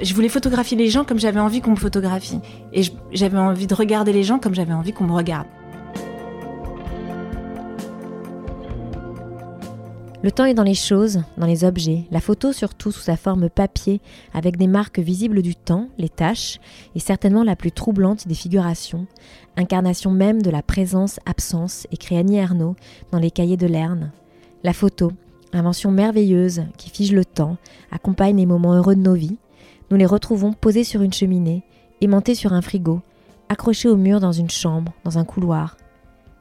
Je voulais photographier les gens comme j'avais envie qu'on me photographie. Et j'avais envie de regarder les gens comme j'avais envie qu'on me regarde. Le temps est dans les choses, dans les objets, la photo surtout sous sa forme papier, avec des marques visibles du temps, les taches, et certainement la plus troublante des figurations, incarnation même de la présence-absence, écrit Annie Ernaux dans les cahiers de Lerne. La photo, invention merveilleuse qui fige le temps, accompagne les moments heureux de nos vies. Nous les retrouvons posés sur une cheminée, aimantés sur un frigo, accrochés au mur dans une chambre, dans un couloir.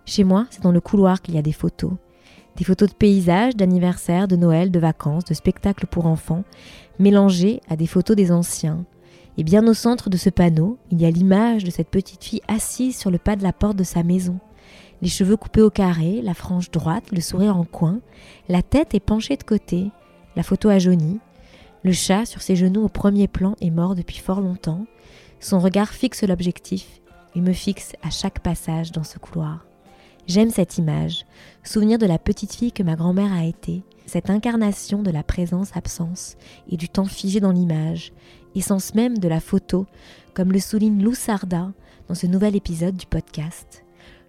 Chez moi, c'est dans le couloir qu'il y a des photos. Des photos de paysages, d'anniversaires, de Noël, de vacances, de spectacles pour enfants, mélangées à des photos des anciens. Et bien au centre de ce panneau, il y a l'image de cette petite fille assise sur le pas de la porte de sa maison. Les cheveux coupés au carré, la frange droite, le sourire en coin, la tête est penchée de côté, la photo a jauni. Le chat, sur ses genoux au premier plan, est mort depuis fort longtemps. Son regard fixe l'objectif. Il me fixe à chaque passage dans ce couloir. J'aime cette image, souvenir de la petite fille que ma grand-mère a été, cette incarnation de la présence-absence et du temps figé dans l'image, essence même de la photo, comme le souligne Lou Sarda dans ce nouvel épisode du podcast.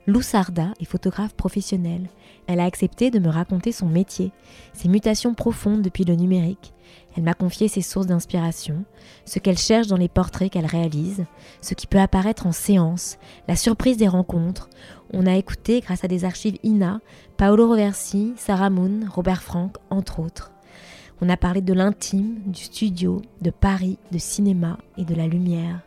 Lou Sarda est photographe professionnelle. Elle a accepté de me raconter son métier, ses mutations profondes depuis le numérique. Elle m'a confié ses sources d'inspiration, ce qu'elle cherche dans les portraits qu'elle réalise, ce qui peut apparaître en séance, la surprise des rencontres. On a écouté, grâce à des archives INA, Paolo Roversi, Sarah Moon, Robert Frank, entre autres. On a parlé de l'intime, du studio, de Paris, de cinéma et de la lumière.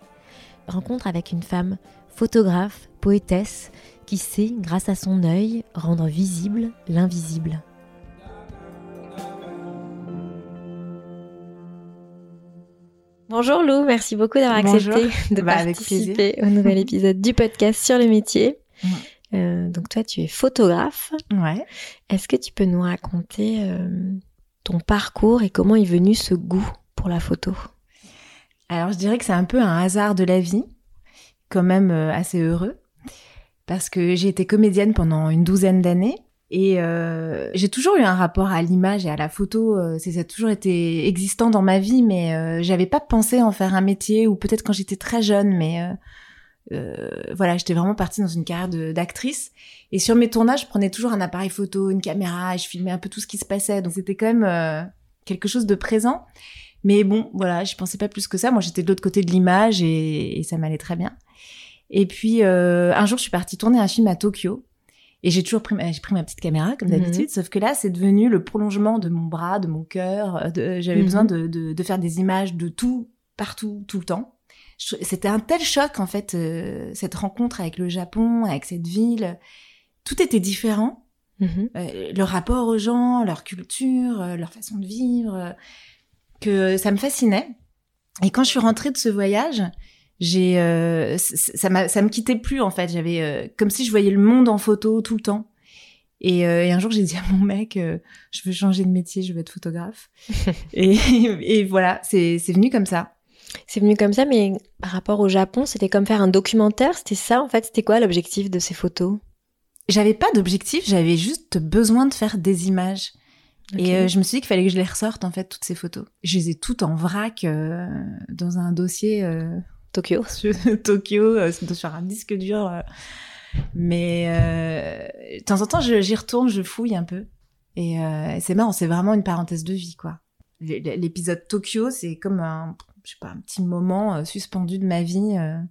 Rencontre avec une femme photographe, poétesse, qui sait, grâce à son œil, rendre visible l'invisible. Bonjour Lou, merci beaucoup d'avoir accepté de bah, participer au nouvel épisode du podcast sur le métier. Euh, donc toi, tu es photographe. Ouais. Est-ce que tu peux nous raconter euh, ton parcours et comment est venu ce goût pour la photo? Alors je dirais que c'est un peu un hasard de la vie, quand même euh, assez heureux parce que j'ai été comédienne pendant une douzaine d'années et euh, j'ai toujours eu un rapport à l'image et à la photo. Euh, ça a toujours été existant dans ma vie, mais euh, j'avais pas pensé en faire un métier ou peut-être quand j'étais très jeune, mais euh, euh, voilà, j'étais vraiment partie dans une carrière d'actrice. Et sur mes tournages, je prenais toujours un appareil photo, une caméra, et je filmais un peu tout ce qui se passait. Donc c'était quand même quelque chose de présent. Mais bon, voilà, je pensais pas plus que ça. Moi, j'étais de l'autre côté de l'image et, et ça m'allait très bien. Et puis euh, un jour, je suis partie tourner un film à Tokyo. Et j'ai toujours pris ma, j'ai pris ma petite caméra comme mhm. d'habitude, sauf que là, c'est devenu le prolongement de mon bras, de mon cœur. Euh, j'avais besoin mhm. de, de, de, faire des images de tout, partout, tout le temps. C'était un tel choc en fait, euh, cette rencontre avec le Japon, avec cette ville. Tout était différent. Mhm. Euh, le rapport aux gens, leur culture, euh, leur façon de vivre, que ça me fascinait. Et quand je suis rentrée de ce voyage, j'ai euh, ça ça me quittait plus en fait. J'avais euh, comme si je voyais le monde en photo tout le temps. Et, euh, et un jour j'ai dit à mon mec je veux changer de métier je veux être photographe. Et, et voilà c'est c'est venu comme ça. C'est venu comme ça mais par rapport au Japon c'était comme faire un documentaire. C'était ça en fait. C'était quoi l'objectif de ces photos? J'avais pas d'objectif j'avais juste besoin de faire des images. Et je me suis dit qu'il fallait que je les ressorte en fait toutes ces photos. Je les ai toutes en vrac dans un dossier Tokyo. Tokyo, euh, sur un disque dur. Euh. Mais euh, de temps en temps, j'y retourne, je fouille un peu. Et c'est marrant, c'est vraiment une parenthèse de vie, quoi. L'épisode Tokyo, c'est comme un, je sais pas, un petit moment suspendu de ma vie. Un,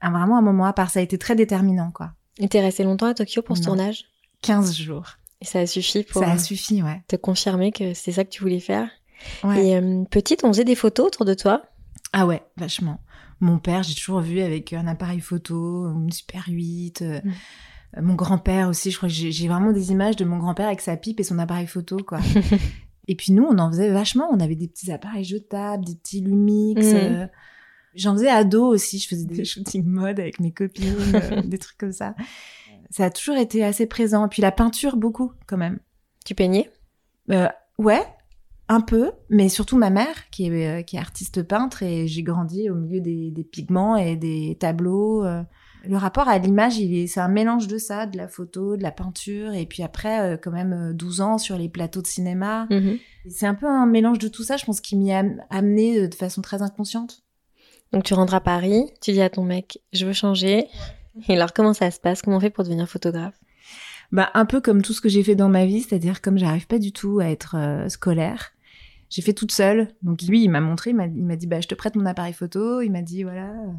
vraiment un moment à part. Ça a été très déterminant, quoi. Et t'es resté longtemps à Tokyo pour ce tournage? 15 jours. Et ça a suffi pour ça a suffi, ouais. te confirmer que c'est ça que tu voulais faire? Ouais. Et petite, on faisait des photos autour de toi? Ah ouais, vachement. Mon père, j'ai toujours vu avec un appareil photo, une Super 8. Euh, mm. Mon grand-père aussi, je crois que j'ai vraiment des images de mon grand-père avec sa pipe et son appareil photo, quoi. et puis nous, on en faisait vachement. On avait des petits appareils jetables, des petits Lumix. Mm. Euh, J'en faisais ado aussi, je faisais des shootings mode avec mes copines, euh, des trucs comme ça. Ça a toujours été assez présent. Et puis la peinture, beaucoup, quand même. Tu peignais? Euh, ouais, un peu, mais surtout ma mère, qui est, euh, qui est artiste peintre, et j'ai grandi au milieu des, des pigments et des tableaux. euh. Le rapport à l'image, il est, c'est un mélange de ça, de la photo, de la peinture, et puis après, euh, quand même, euh, 12 ans sur les plateaux de cinéma. Mhm. C'est un peu un mélange de tout ça, je pense, qui m'y a am- amené de façon très inconsciente. Donc tu rentres à Paris, tu dis à ton mec, je veux changer. Et alors comment ça se passe? Comment on fait pour devenir photographe? Bah, un peu comme tout ce que j'ai fait dans ma vie, c'est-à-dire comme j'arrive pas du tout à être euh, scolaire, j'ai fait toute seule. Donc lui, il m'a montré, il m'a dit, bah, je te prête mon appareil photo. Il m'a dit, voilà, euh,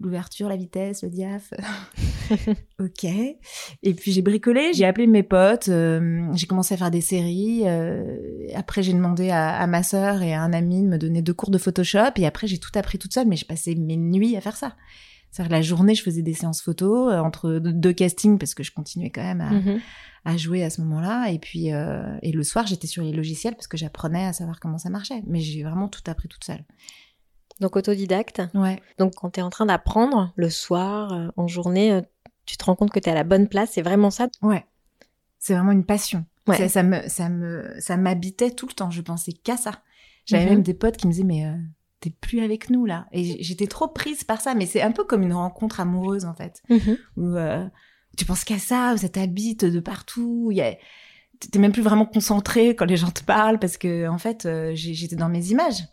l'ouverture, la vitesse, le diaph. ok. Et puis j'ai bricolé, j'ai appelé mes potes, euh, j'ai commencé à faire des séries. euh, après, j'ai demandé à, à ma sœur et à un ami de me donner deux cours de Photoshop. Et après, j'ai tout appris toute seule, mais j'ai passé mes nuits à faire ça. C'est-à-dire que la journée, je faisais des séances photo euh, entre deux- castings parce que je continuais quand même à, Mhm. À jouer à ce moment-là. Et puis, euh, et le soir, j'étais sur les logiciels parce que j'apprenais à savoir comment ça marchait. Mais j'ai vraiment tout appris toute seule. Donc autodidacte. Ouais. Donc quand tu es en train d'apprendre le soir, euh, en journée, euh, tu te rends compte que tu es à la bonne place. C'est vraiment ça? Ouais. C'est vraiment une passion. Ouais. Ça, ça me, ça me, ça m'habitait tout le temps. Je pensais qu'à ça. J'avais Mhm. même des potes qui me disaient, mais euh, t'es plus avec nous là. Et j'étais trop prise par ça. Mais c'est un peu comme une rencontre amoureuse en fait. Mhm. Où euh, tu penses qu'à ça, ça t'habite de partout. Y a... T'es même plus vraiment concentré quand les gens te parlent parce que en fait, euh, j'étais dans mes images.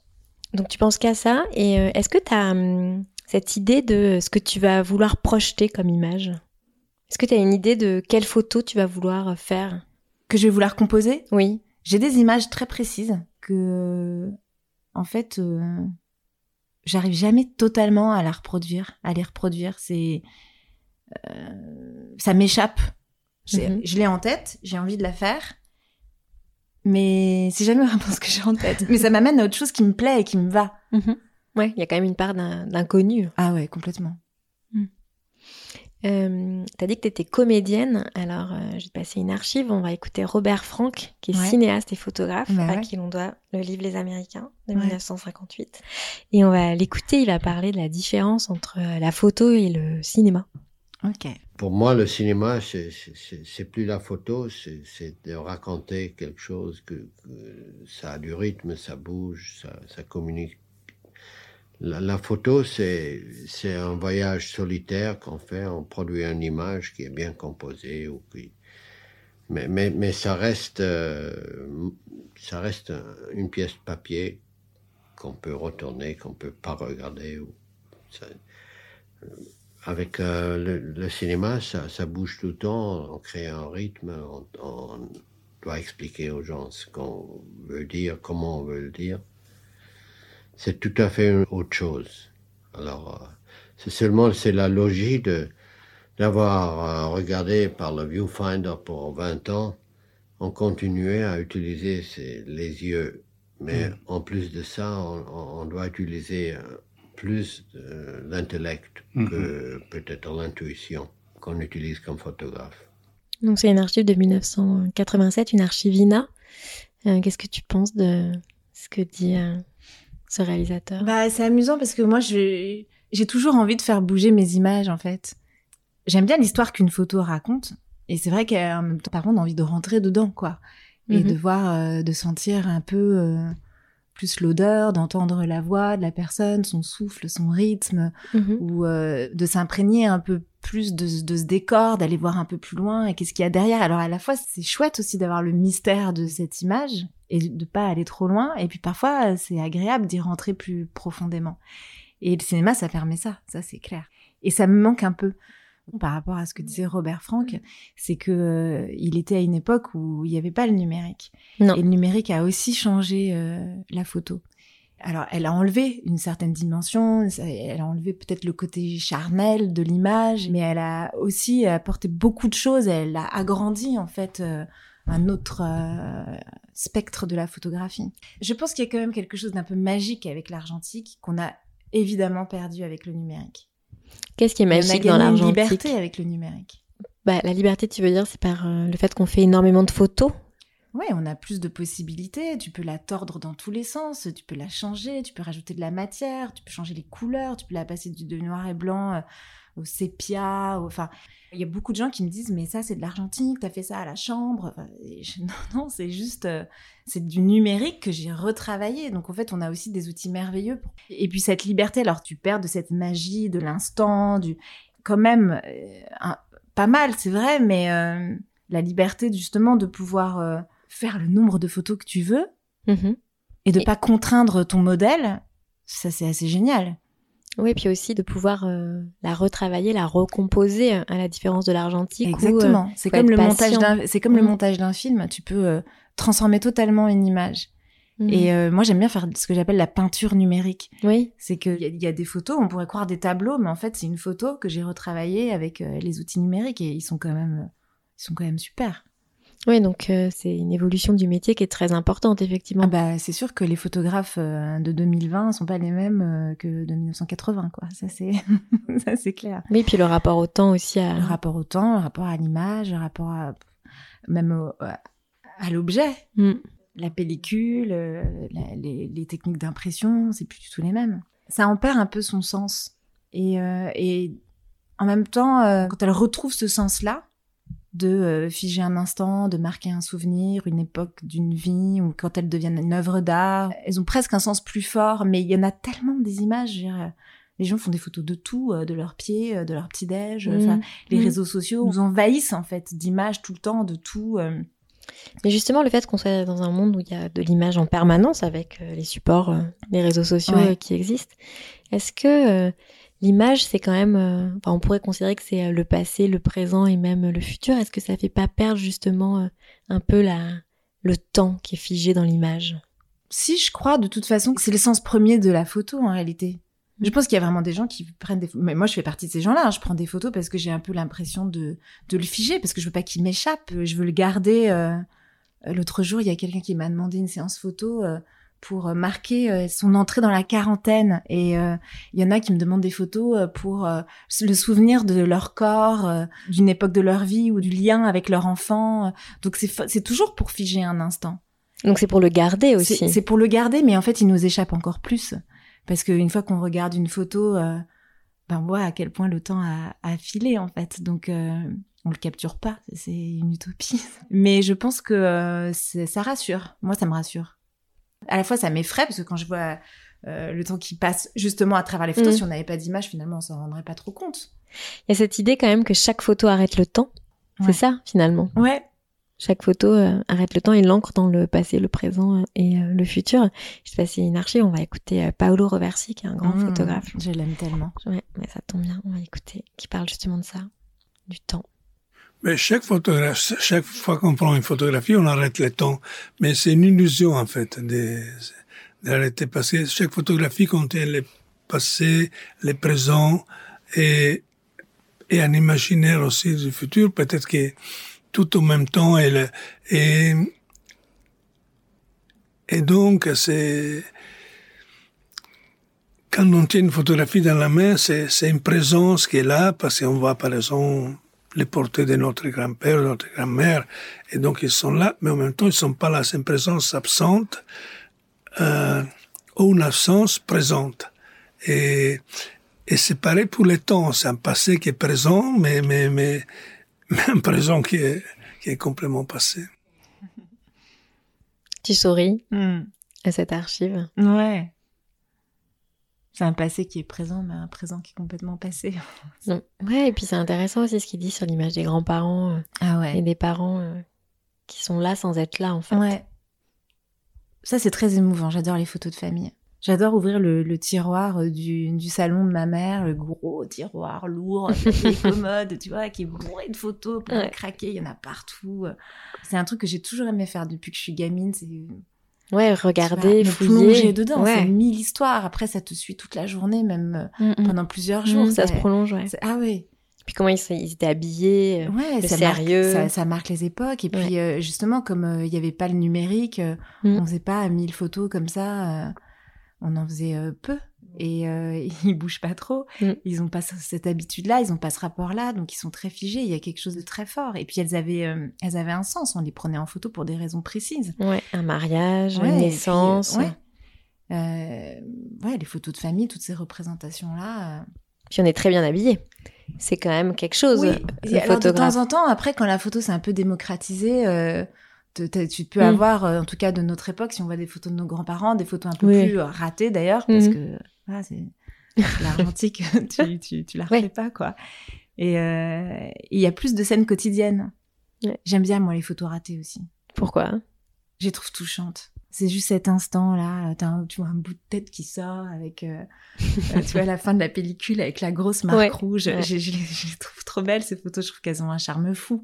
Donc tu penses qu'à ça. Et euh, est-ce que tu as cette idée de ce que tu vas vouloir projeter comme image? Est-ce que tu as une idée de quelle photo tu vas vouloir faire? Que je vais vouloir composer? Oui. J'ai des images très précises que, en fait, euh, j'arrive jamais totalement à la reproduire, à les reproduire. C'est, ça m'échappe. Mhm. Je l'ai en tête, j'ai envie de la faire, mais c'est jamais vraiment ce que j'ai en tête. mais ça m'amène à autre chose qui me plaît et qui me va. Ouais, il y a quand même une part d'in- d'inconnu. Ah ouais, complètement. Euh, T'as dit que t'étais comédienne, alors euh, je vais te passer une archive. On va écouter Robert Frank, qui est Ouais. cinéaste et photographe, Bah à ouais. qui l'on doit le livre Les Américains de Ouais. 1958. Et on va l'écouter. Il va parler de la différence entre euh, la photo et le cinéma. Pour moi, le cinéma, c'est- plus la photo, c'est de raconter quelque chose, que, ça a du rythme, ça bouge, ça, communique. La, photo, c'est un voyage solitaire qu'on fait, on produit une image qui est bien composée, ou qui... mais, ça reste, euh, ça reste un- une pièce de papier qu'on peut retourner, qu'on peut pas regarder. Ou ça- avec euh, le, le cinéma, ça, ça bouge tout le temps, on crée un rythme, on, on doit expliquer aux gens ce qu'on veut dire, comment on veut le dire. C'est tout à fait une autre chose. Alors, euh, c'est seulement c'est la logique de d'avoir euh, regardé par le viewfinder pour 20 ans, on continuait à utiliser ses- les yeux. Mais en plus de ça, on doit utiliser euh, plus l'intellect que peut-être l'intuition qu'on utilise comme photographe. Donc c'est une archive de 1987, une archive INA. Euh, Qu'est-ce que tu penses de ce que dit euh, ce réalisateur? Bah, c'est amusant parce que moi, je- j'ai toujours envie de faire bouger mes images, en fait. J'aime bien l'histoire qu'une photo raconte. Et c'est vrai qu'en même temps, par contre, on a envie de rentrer dedans, quoi. Et Mhm. de voir, euh, de sentir un peu euh, plus l'odeur, d'entendre la voix de la personne, son souffle, son rythme, Mhm. ou euh, de s'imprégner un peu plus de, ce- de ce décor, d'aller voir un peu plus loin et qu'est-ce qu'il y a derrière. Alors à la fois, c'est chouette aussi d'avoir le mystère de cette image et de pas aller trop loin. Et puis parfois, c'est agréable d'y rentrer plus profondément. Et le cinéma, ça permet ça, ça c'est clair. Et ça me manque un peu par rapport à ce que disait Robert Frank, c'est que euh, il était à une époque où il n'y avait pas le numérique. Non. Et le numérique a aussi changé euh, la photo. Alors, elle a enlevé une certaine dimension, elle a enlevé peut-être le côté charnel de l'image, mais elle a aussi apporté beaucoup de choses, elle a agrandi en fait euh, un autre euh, spectre de la photographie. Je pense qu'il y a quand même quelque chose d'un peu magique avec l'argentique qu'on a évidemment perdu avec le numérique. Qu'est-ce qui est magique dans l'argentique liberté avec le numérique. Bah, La liberté, tu veux dire, c'est par euh, le fait qu'on fait énormément de photos. Ouais, on a plus de possibilités. Tu peux la tordre dans tous les sens, tu peux la changer, tu peux rajouter de la matière, tu peux changer les couleurs, tu peux la passer de noir et blanc euh, au sépia. au- Enfin, il y a beaucoup de gens qui me disent mais ça c'est de l'argentique, t'as fait ça à la chambre. Enfin, et je- non, non, c'est juste euh, c'est du numérique que j'ai retravaillé. Donc en fait, on a aussi des outils merveilleux. pour- Et puis cette liberté, alors tu perds de cette magie de l'instant, du quand même euh, un- pas mal, c'est vrai, mais euh, la liberté justement de pouvoir faire le nombre de photos que tu veux Mhm. et de Et- pas contraindre ton modèle, ça c'est assez génial. Oui, puis aussi de pouvoir euh, la retravailler, la recomposer, à la différence de l'argentique. où, euh, Exactement. c'est comme le montage d'un, c'est comme le Mm. montage d'un film. Tu peux euh, transformer totalement une image. mhm. Et moi j'aime bien faire ce que j'appelle la peinture numérique. Oui, C'est qu'il y, y a des photos, on pourrait croire des tableaux, mais en fait c'est une photo que j'ai retravaillée avec les outils numériques et ils sont quand même, ils sont quand même super. Oui, donc euh, c'est une évolution du métier qui est très importante, effectivement. Ah bah, c'est sûr que les photographes euh, de 2020 sont pas les mêmes euh, que de 1980, quoi. Ça c'est, ça c'est clair. Oui, puis le rapport au temps aussi à... Le rapport au temps, le rapport à l'image, le rapport à même au- à, l'objet, Mm. la pellicule, euh, la- les, les techniques d'impression, c'est plus du tout les mêmes. Ça en perd un peu son sens. Et, euh, et en même temps, euh, quand elle retrouve ce sens-là, de euh, figer un instant, de marquer un souvenir, une époque d'une vie, ou quand elles deviennent une œuvre d'art, elles ont presque un sens plus fort, mais il y en a tellement des images. dire, euh, les gens font des photos de tout, euh, de leurs pieds, de leur petit-déj. euh, enfin, Mhm. les Mhm. réseaux sociaux nous envahissent en fait d'images tout le temps, de tout. Mais justement, le fait qu'on soit dans un monde où il y a de l'image en permanence avec les supports, les réseaux sociaux Ouais. qui existent, est-ce que l'image, c'est quand même... euh, enfin, on pourrait considérer que c'est euh, le passé, le présent et même euh, le futur. Est-ce que ça fait pas perdre justement euh, un peu la, le temps qui est figé dans l'image? Si je crois de toute façon que c'est l'essence premier de la photo en réalité. Je pense qu'il y a vraiment des gens qui prennent des photos. Mais moi, je fais partie de ces gens-là. hein. Je prends des photos parce que j'ai un peu l'impression de, de le figer, parce que je veux pas qu'il m'échappe. Je veux le garder. euh. L'autre jour, il y a quelqu'un qui m'a demandé une séance photo pour euh, marquer euh, son entrée dans la quarantaine. Et euh, il y en a qui me demandent des photos pour euh, le souvenir de leur corps, euh, d'une époque de leur vie ou du lien avec leur enfant. Donc c'est toujours pour figer un instant. Donc c'est pour le garder aussi. C'est pour le garder, mais en fait, il nous échappe encore plus. Parce qu'une fois qu'on regarde une photo, ben on voit à quel point le temps a, a filé, en fait. Donc, euh, on le capture pas. C'est une utopie. Mais je pense que ça rassure. Moi, ça me rassure. À la fois, ça m'effraie, parce que quand je vois euh, le temps qui passe justement à travers les photos, Mm. si on n'avait pas d'image, finalement, on s'en rendrait pas trop compte. Il y a cette idée quand même que chaque photo arrête le temps. Ouais. C'est ça, finalement. Ouais. Chaque photo euh, arrête le temps et l'ancre dans le passé, le présent euh, et euh, le futur. Je sais pas si c'est une archive, on va écouter Paolo Roversi, qui est un grand Mm. photographe. Je l'aime tellement. Ouais, mais ça tombe bien, on va écouter, qui parle justement de ça, du temps. Mais chaque photographe, chaque fois qu'on prend une photographie, on arrête le temps. Mais c'est une illusion, en fait, d'arrêter. Parce que chaque photographie contient le passé, le présent et, et un imaginaire aussi du futur. Peut-être que tout en même temps et, le- et, et donc c'est, quand on tient une photographie dans la main, c'est, c'est une présence qui est là parce qu'on voit par exemple les portraits de notre grand-père, de notre grand-mère, et donc ils sont là, mais en même temps ils sont pas là, c'est une présence absente euh, ou une absence présente. Et, et c'est pareil pour le temps, c'est un passé qui est présent, mais, mais, mais, mais un présent qui est, qui est complètement passé. Tu souris Mm. à cette archive? Ouais. C'est un passé qui est présent, mais un présent qui est complètement passé. Ouais, et puis c'est intéressant aussi ce qu'il dit sur l'image des grands-parents euh, Ah et des parents euh, qui sont là sans être là, en fait. Ouais. Ça, c'est très émouvant. J'adore les photos de famille. J'adore ouvrir le, le tiroir euh, du, du salon de ma mère, le gros tiroir lourd, les commodes, tu vois, qui est bourré de photos pour Ouais. craquer. Il y en a partout. C'est un truc que j'ai toujours aimé faire depuis que je suis gamine. C'est Ouais, regarder, fouiller. plonger dedans. Ouais. C'est mille histoires. Après, ça te suit toute la journée, même euh, Mm, mm. pendant plusieurs Mm, jours. ça se prolonge, ouais. Ah oui. Puis comment ils, étaient habillés. euh, Ouais, le ça sérieux. Marque, ça, ça marque les époques. Et puis, euh, justement, comme euh, il n'y avait pas le numérique, euh, Mm. on faisait pas mille photos comme ça. euh, on en faisait euh, peu. Et euh, ils bougent pas trop. Mm. Ils ont pas cette habitude-là, ils ont pas ce rapport-là, donc ils sont très figés. Il y a quelque chose de très fort. Et puis elles avaient, euh, elles avaient un sens. On les prenait en photo pour des raisons précises. Ouais, un mariage, Ouais, une et puis, naissance. ouais. Euh, ouais, les photos de famille, toutes ces représentations-là. euh, Puis on est très bien habillé. C'est quand même quelque chose. Oui, le et alors de temps en temps, après, quand la photo s'est un peu démocratisée, euh, te- te- tu peux Mm. avoir, euh, en tout cas de notre époque, si on voit des photos de nos grands-parents, des photos un peu Oui. plus euh, ratées d'ailleurs, parce Mhm. que voilà, c'est l'argentique, tu, tu, tu la refais Ouais. pas, quoi. Et euh, il y a plus de scènes quotidiennes. Ouais. J'aime bien, moi, les photos ratées aussi. Pourquoi? Je les trouve touchantes. C'est juste cet instant-là, un- tu vois un bout de tête qui sort avec, euh, euh, tu vois, la fin de la pellicule avec la grosse marque Ouais, rouge. Je, je les trouve trop belles, ces photos. Je trouve qu'elles ont un charme fou.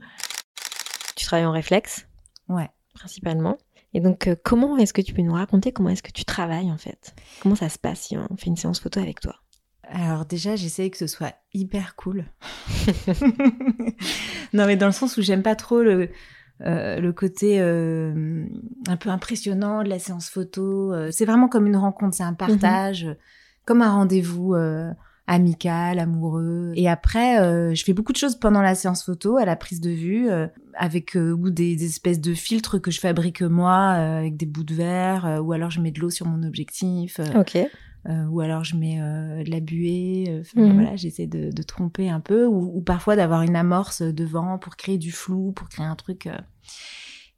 Tu travailles en réflexe? Ouais. principalement. Et donc, euh, comment est-ce que tu peux nous raconter comment est-ce que tu travailles en fait? Comment ça se passe si on fait une séance photo avec toi? Alors déjà, j'essaye que ce soit hyper cool. non, mais dans le sens où j'aime pas trop le, euh, le côté euh, un peu impressionnant de la séance photo. C'est vraiment comme une rencontre, c'est un partage, euh, comme un rendez-vous euh, amical, amoureux. Et après, euh, je fais beaucoup de choses pendant la séance photo, à la prise de vue, euh, avec euh, ou des, des espèces de filtres que je fabrique moi, euh, avec des bouts de verre, euh, ou alors je mets de l'eau sur mon objectif. euh, Ok. ou alors je mets euh, de la buée. euh, enfin, Mhm. Voilà, j'essaie de, de tromper un peu, ou, ou parfois d'avoir une amorce devant pour créer du flou, pour créer un truc.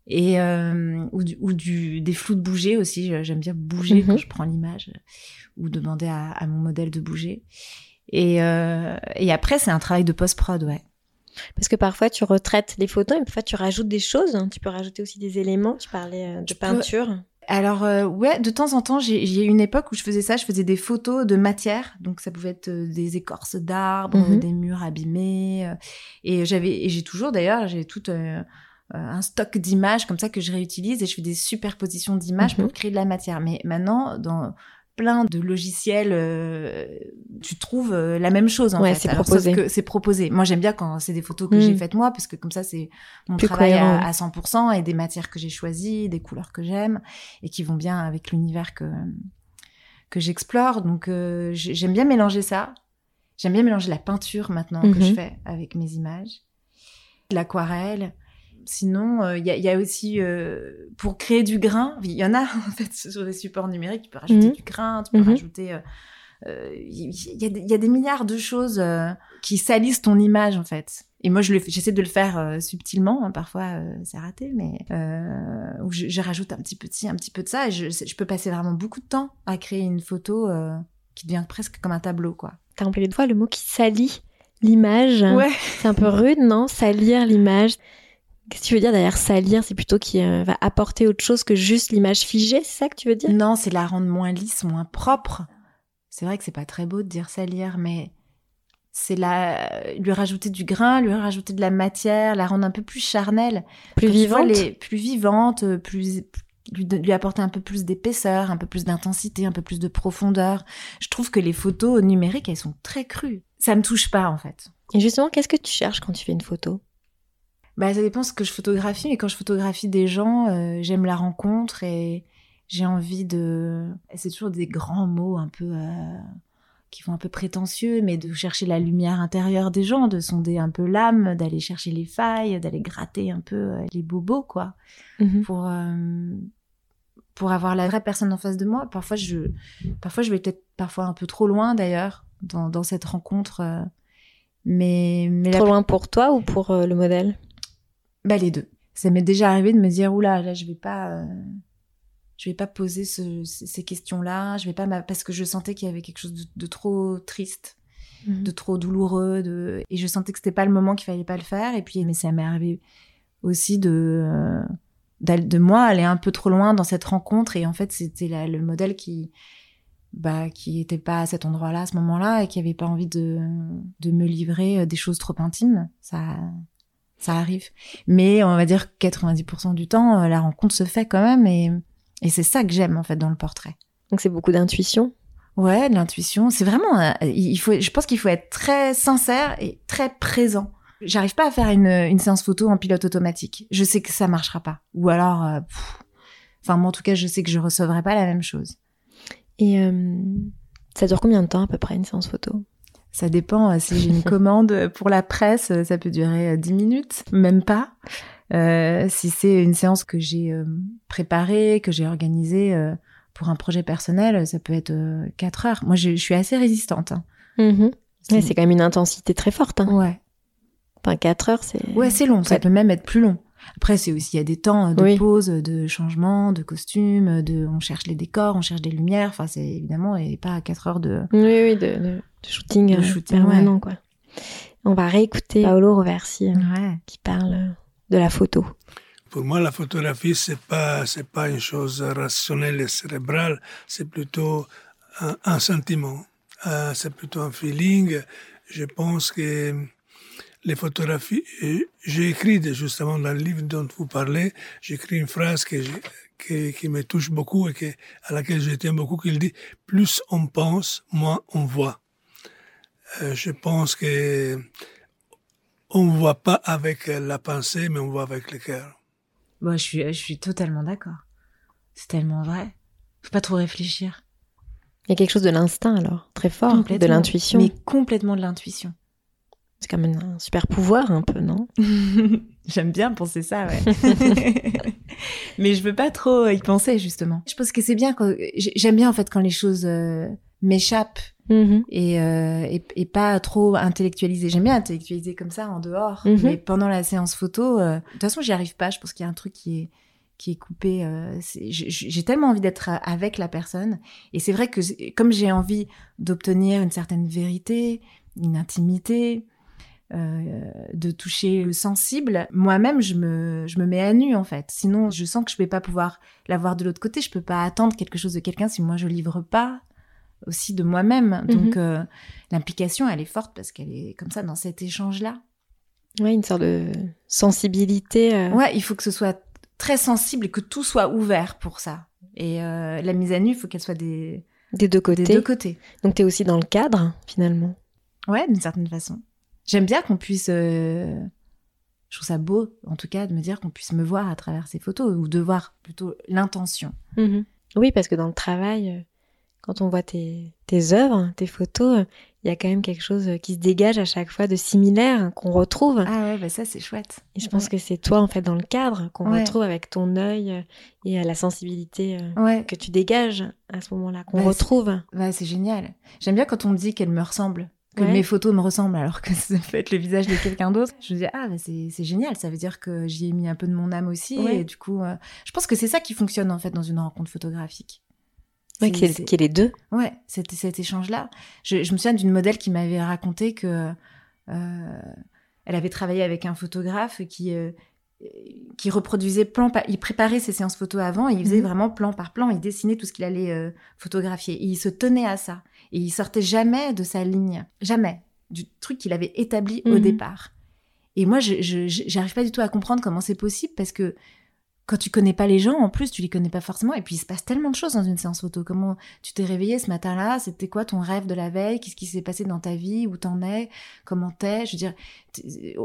Et euh, ou, du, ou du, des flous de bouger aussi. J'aime bien bouger Mhm. quand je prends l'image, ou demander à, à mon modèle de bouger. Et, euh, et après, c'est un travail de post-prod, ouais. Parce que parfois tu retraites les photos et parfois tu rajoutes des choses. hein. Tu peux rajouter aussi des éléments. Tu parlais euh, de peux- peinture. Alors euh, ouais, de temps en temps, j'ai eu une époque où je faisais ça, je faisais des photos de matière, donc ça pouvait être des écorces d'arbres, Mhm. des murs abîmés, et j'avais et j'ai toujours d'ailleurs, j'ai tout euh, un stock d'images comme ça que je réutilise et je fais des superpositions d'images Mhm. pour créer de la matière. Mais maintenant, dans plein de logiciels, euh, tu trouves euh, la même chose en Ouais, fait. c'est proposé. C'est proposé. Moi, j'aime bien quand c'est des photos que Mhm. j'ai faites moi, parce que comme ça, c'est mon Plus travail cohérent. à, à 100% et des matières que j'ai choisies, des couleurs que j'aime et qui vont bien avec l'univers que que j'explore. Donc euh, j'ai- j'aime bien mélanger ça. J'aime bien mélanger la peinture maintenant que Mhm. je fais avec mes images, l'aquarelle. Sinon, euh, il y, a, il y a aussi euh, pour créer du grain. Il y en a en fait sur les supports numériques. Tu peux rajouter Mhm. du grain, tu peux Mhm. rajouter. euh, euh, Il y, a, des- il y a des milliards de choses euh, qui salissent ton image en fait. Et moi, je j'essaie de le faire euh, subtilement. hein, parfois, c'est raté, mais où je, je rajoute un petit peu un petit peu de ça. Et je, je peux passer vraiment beaucoup de temps à créer une photo qui devient presque comme un tableau, quoi. T'as employé deux fois le mot qui salit l'image. Ouais. C'est un peu rude, non? Salir l'image. Qu'est-ce que tu veux dire derrière salir C'est plutôt qui euh, va apporter autre chose que juste l'image figée, c'est ça que tu veux dire? Non, c'est la rendre moins lisse, moins propre. C'est vrai que c'est pas très beau de dire salir, mais c'est la lui rajouter du grain, lui rajouter de la matière, la rendre un peu plus charnelle, Plus Quand vivante? les plus vivante, euh, plus lui, lui apporter un peu plus d'épaisseur, un peu plus d'intensité, un peu plus de profondeur. Je trouve que les photos numériques, elles sont très crues. Ça me touche pas en fait. Et justement, qu'est-ce que tu cherches quand tu fais une photo? Bah, ça dépend ce que je photographie, mais quand je photographie des gens, euh, j'aime la rencontre et j'ai envie de. C'est toujours des grands mots un peu. euh, qui font un peu prétentieux, mais de chercher la lumière intérieure des gens, de sonder un peu l'âme, d'aller chercher les failles, d'aller gratter un peu euh, les bobos, quoi, Mhm. pour pour avoir la vraie personne en face de moi. Parfois, je parfois je vais peut-être parfois un peu trop loin d'ailleurs dans, dans cette rencontre, mais mais la Trop loin pour toi ou pour le modèle? Bah les deux. Ça m'est déjà arrivé de me dire oula là je vais pas euh, je vais pas poser ce- ces questions-là, je vais pas parce que je sentais qu'il y avait quelque chose de, de trop triste, Mhm. de trop douloureux de et je sentais que c'était pas le moment qu'il fallait pas le faire et puis mais ça m'est arrivé aussi de euh, de moi aller un peu trop loin dans cette rencontre et en fait c'était le modèle qui bah qui était pas à cet endroit-là à ce moment-là et qui avait pas envie de de me livrer euh, des choses trop intimes. Ça ça arrive. Mais on va dire que 90% du temps, euh, la rencontre se fait quand même et, et c'est ça que j'aime en fait dans le portrait. Donc c'est beaucoup d'intuition. Ouais, de l'intuition. C'est vraiment, euh, il faut, je pense qu'il faut être très sincère et très présent. J'arrive pas à faire une, une séance photo en pilote automatique. Je sais que ça marchera pas. Ou alors, euh, pff, enfin moi en tout cas, je sais que je recevrai pas la même chose. Et euh, Ça dure combien de temps à peu près une séance photo? Ça dépend. Si j'ai une commande pour la presse, ça peut durer 10 minutes, même pas. Euh, si c'est une séance que j'ai euh, préparée, que j'ai organisée euh, pour un projet personnel, ça peut être 4 heures. Moi, je, je suis assez résistante. Hein. Mm-hmm. C'est quand même une intensité très forte. Hein. Ouais. Enfin, 4 heures, c'est... Ouais, c'est long. Ça peut même être plus long. Après, c'est aussi, il y a des temps de pause, de changement, de costume, de, on cherche les décors, on cherche des lumières. Enfin, c'est évidemment, et pas 4 heures de... Oui, oui, de, de, shooting, de shooting permanent, quoi. On va réécouter Paolo Roversi, ouais. qui parle de la photo Pour moi, la photographie, c'est pas, c'est pas une chose rationnelle et cérébrale, c'est plutôt un, un sentiment, euh, c'est plutôt un feeling. Je pense que les photographies, j'ai écrit justement dans le livre dont vous parlez, j'ai écrit une phrase que qui, qui, me touche beaucoup et que, à laquelle je tiens beaucoup, qui dit plus on pense, moins on voit. Euh, je pense que on ne voit pas avec la pensée, mais on voit avec le cœur. Moi, je suis, je suis totalement d'accord. C'est tellement vrai. Faut pas trop réfléchir. Il y a quelque chose de l'instinct alors, très fort, de l'intuition. Mais complètement de l'intuition. C'est quand même un super pouvoir un peu, non J'aime bien penser ça, ouais. mais je veux pas trop y penser justement. Je pense que c'est bien quand j'aime bien en fait quand les choses euh, m'échappent Mhm. et, euh, et, et, pas trop intellectualisé. J'aime bien intellectualiser comme ça en dehors, Mhm. mais pendant la séance photo, euh, de toute façon, j'y arrive pas. Je pense qu'il y a un truc qui est qui est coupé. Euh, j'ai tellement envie d'être avec la personne, et c'est vrai que comme j'ai envie d'obtenir une certaine vérité, une intimité, euh, de toucher le sensible, moi-même, je me, je me mets à nu, en fait. Sinon, je sens que je vais pas pouvoir l'avoir de l'autre côté. Je peux pas attendre quelque chose de quelqu'un si moi je livre pas aussi de moi-même. Donc, Mhm. euh, l'implication, elle est forte parce qu'elle est comme ça dans cet échange-là. Ouais, une sorte de sensibilité. euh. Ouais, il faut que ce soit très sensible et que tout soit ouvert pour ça. Et euh, la mise à nu, il faut qu'elle soit des, Des deux côtés. des deux côtés. Donc tu es aussi dans le cadre, finalement. Ouais, d'une certaine façon. J'aime bien qu'on puisse. euh, Je trouve ça beau, en tout cas, de me dire qu'on puisse me voir à travers ces photos ou de voir plutôt l'intention. Oui, parce que dans le travail, euh, quand on voit tes, tes œuvres, tes photos, il y a quand même quelque chose euh, qui se dégage à chaque fois de similaire, hein, qu'on retrouve. Ah ouais, bah ça, c'est chouette. Et je pense que c'est toi, en fait, dans le cadre, qu'on Ouais. retrouve avec ton œil et à la sensibilité Ouais, que tu dégages à ce moment-là, qu'on Bah, retrouve. ouais c'est génial. J'aime bien quand on me dit qu'elle me ressemble, que Ouais. mes photos me ressemblent alors que ça peut être le visage de quelqu'un d'autre. Je me dis, ah, bah, c'est génial, ça veut dire que j'y ai mis un peu de mon âme aussi. Ouais. Et du coup, euh, je pense que c'est ça qui fonctionne en fait dans une rencontre photographique. C'est- qu'il y ait les deux. Ouais, cet, cet échange-là. Je, je me souviens d'une modèle qui m'avait raconté que euh, elle avait travaillé avec un photographe qui euh, qui reproduisait plan par... Il préparait ses séances photos avant et il faisait Mhm. vraiment plan par plan. Il dessinait tout ce qu'il allait euh, photographier. Et il se tenait à ça. Et il sortait jamais de sa ligne. Jamais. Du truc qu'il avait établi au Mhm. départ. Et moi, je j'arrive pas du tout à comprendre comment c'est possible parce que quand tu connais pas les gens, en plus, tu les connais pas forcément. Et puis, il se passe tellement de choses dans une séance photo. Comment tu t'es réveillé ce matin-là? C'était quoi ton rêve de la veille? Qu'est-ce qui s'est passé dans ta vie? Où t'en es? Comment t'es? Je veux dire, t-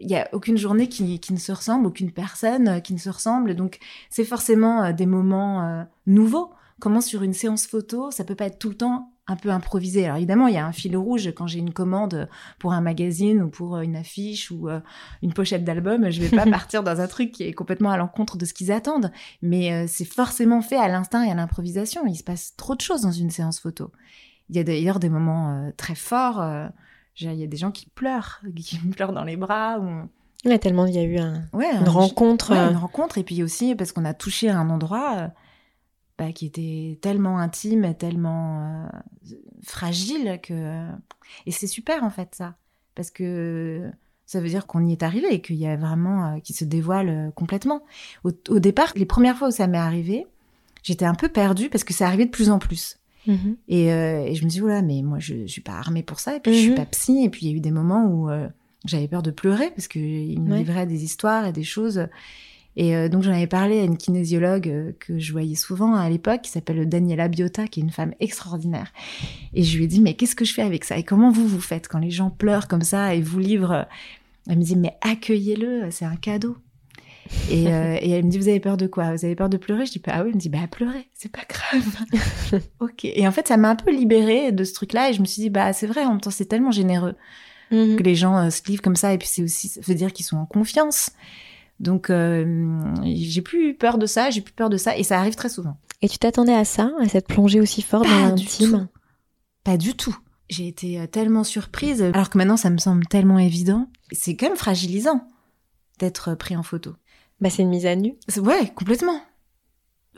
il y a aucune journée qui, qui ne se ressemble, aucune personne euh, qui ne se ressemble. Donc, c'est forcément euh, des moments euh, nouveaux. Comment sur une séance photo, ça peut pas être tout le temps un peu improvisé. Alors évidemment, il y a un fil rouge quand j'ai une commande pour un magazine ou pour euh, une affiche ou euh, une pochette d'album. Je vais pas partir dans un truc qui est complètement à l'encontre de ce qu'ils attendent. Mais euh, c'est forcément fait à l'instinct et à l'improvisation. Il se passe trop de choses dans une séance photo. Il y a d'ailleurs des moments très forts. il y a des gens qui pleurent, qui pleurent dans les bras. Ou... Ouais, tellement il y a eu un- Ouais, une un- rencontre. Ouais, une rencontre. Et puis aussi parce qu'on a touché à un endroit bah, qui était tellement intime, et tellement euh, fragile que. Et c'est super en fait ça, parce que ça veut dire qu'on y est arrivé et qu'il y a vraiment euh, qui se dévoile euh, complètement. Au, au départ, les premières fois où ça m'est arrivé, j'étais un peu perdue parce que ça arrivait de plus en plus. mhm. Et, euh, et je me dis, voilà, mais moi, je, je suis pas armée pour ça. Et puis, je suis Mhm. pas psy. Et puis, il y a eu des moments où euh, j'avais peur de pleurer parce qu'il me Ouais. livrait des histoires et des choses. Et euh, donc, j'en avais parlé à une kinésiologue euh, que je voyais souvent à l'époque, qui s'appelle Daniela Biota, qui est une femme extraordinaire. Et je lui ai dit, mais qu'est-ce que je fais avec ça? Et comment vous, vous faites quand les gens pleurent comme ça et vous livrent? Elle me dit, mais accueillez-le, c'est un cadeau. Et, euh, et elle me dit, vous avez peur de quoi? Vous avez peur de pleurer? Je dis, ah oui. Elle me dit, bah pleurer, c'est pas grave. ok. Et en fait, ça m'a un peu libérée de ce truc-là. Et je me suis dit, bah c'est vrai, en même temps, c'est tellement généreux Mhm. que les gens euh, se livrent comme ça. Et puis c'est aussi, ça veut dire qu'ils sont en confiance. Donc euh, j'ai plus eu peur de ça, j'ai plus peur de ça. Et ça arrive très souvent. Et tu t'attendais à ça, à cette plongée aussi forte dans Pas du l'intime? tout. Pas du tout. J'ai été euh, tellement surprise, alors que maintenant ça me semble tellement évident. C'est quand même fragilisant d'être euh, pris en photo. Bah, c'est une mise à nu. Ouais, complètement.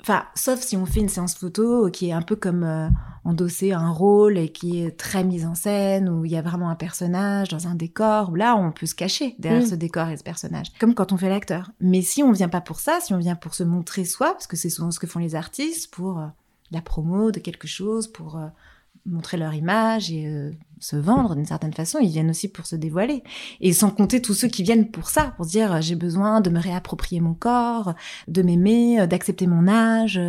Enfin, sauf si on fait une séance photo qui est un peu comme euh, endosser un rôle et qui est très mise en scène, où il y a vraiment un personnage dans un décor, où là, on peut se cacher derrière Mm. ce décor et ce personnage. Comme quand on fait l'acteur. Mais si on vient pas pour ça, si on vient pour se montrer soi, parce que c'est souvent ce que font les artistes, pour euh, la promo de quelque chose, pour euh, montrer leur image et euh, se vendre d'une certaine façon, ils viennent aussi pour se dévoiler. Et sans compter tous ceux qui viennent pour ça, pour se dire euh, j'ai besoin de me réapproprier mon corps, de m'aimer, euh, d'accepter mon âge.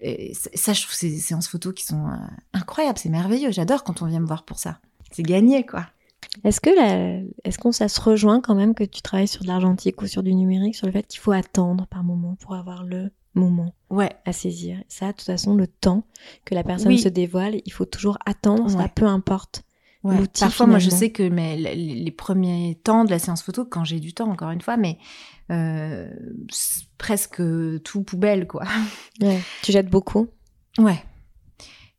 Et ça, je trouve ces séances photos qui sont euh, incroyables, c'est merveilleux. J'adore quand on vient me voir pour ça. C'est gagné, quoi. Est-ce que la... est-ce qu'on ça se rejoint quand même que tu travailles sur de l'argentique ou sur du numérique sur le fait qu'il faut attendre par moment pour avoir le moment Ouais, à saisir? Ça, de toute façon, le temps que la personne Oui. se dévoile, il faut toujours attendre, ça peu importe. Ouais. Parfois, moi, je sais que mais, les, premiers temps de la séance photo, quand j'ai du temps, encore une fois, mais euh, presque tout poubelle, quoi. Ouais. Tu jettes beaucoup Ouais.